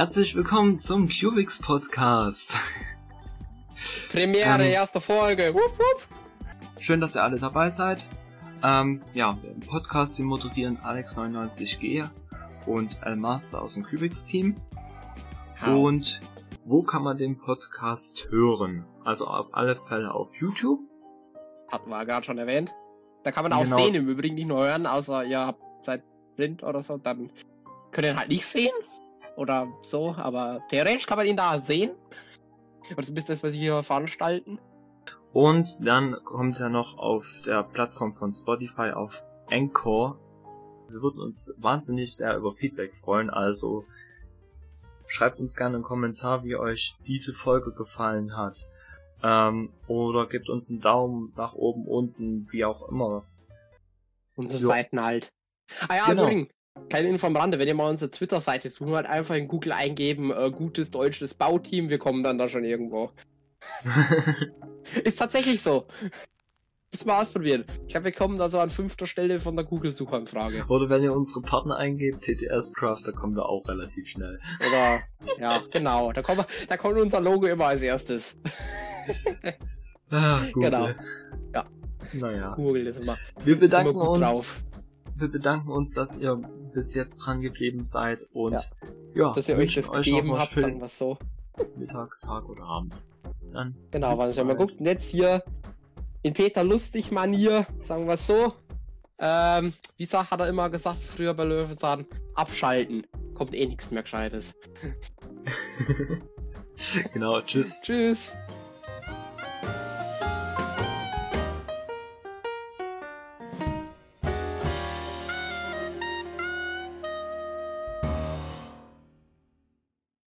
Herzlich willkommen zum Cubix Podcast. Premiere, Ähm. erste Folge. Wupp, wupp. Schön, dass ihr alle dabei seid. Ähm, ja, im Podcast den moderieren Alex99G und El Master aus dem Cubix Team. Und wo kann man den Podcast hören? Also auf alle Fälle auf YouTube. Hatten wir gerade schon erwähnt. Da kann man auch Genau. sehen, im Übrigen nicht nur hören, außer ihr habt seid blind oder so, dann könnt ihr ihn halt nicht sehen. Oder so, aber theoretisch kann man ihn da sehen. Und das ist das, was wir hier veranstalten. Und dann kommt er noch auf der Plattform von Spotify auf Anchor. Wir würden uns wahnsinnig sehr über Feedback freuen, also schreibt uns gerne einen Kommentar, wie euch diese Folge gefallen hat. Ähm, oder gebt uns einen Daumen nach oben, unten, wie auch immer. Unsere Jo. Seiten halt. Ah ja, Genau. übrigens, kleine Info am Rande, wenn ihr mal unsere Twitter-Seite suchen, halt einfach in Google eingeben, äh, gutes deutsches Bauteam, wir kommen dann da schon irgendwo. Ist tatsächlich so. Das mal ausprobieren. Ich glaube, wir kommen da so an fünfter Stelle von der Google-Suchanfrage. oder wenn ihr unsere Partner eingebt, TTS Craft, da kommen wir auch relativ schnell. Oder, ja, genau. Da kommt, da kommt unser Logo immer als erstes. Ah, Google. Genau. Ja. Naja. Google ist immer, Wir immer bedanken gut uns drauf. Wir bedanken uns, dass ihr bis jetzt dran geblieben seid und ja, Dass ihr euch das noch gegeben habt, sagen wir so. Mittag, Tag oder Abend. Dann Genau, weil ich mal guckt. Jetzt hier in Peter Lustig Manier, sagen wir so. Ähm, wie sagt, hat er immer gesagt, früher bei Löwenzahn, abschalten. Kommt eh nichts mehr Gescheites. genau, tschüss. Tschüss.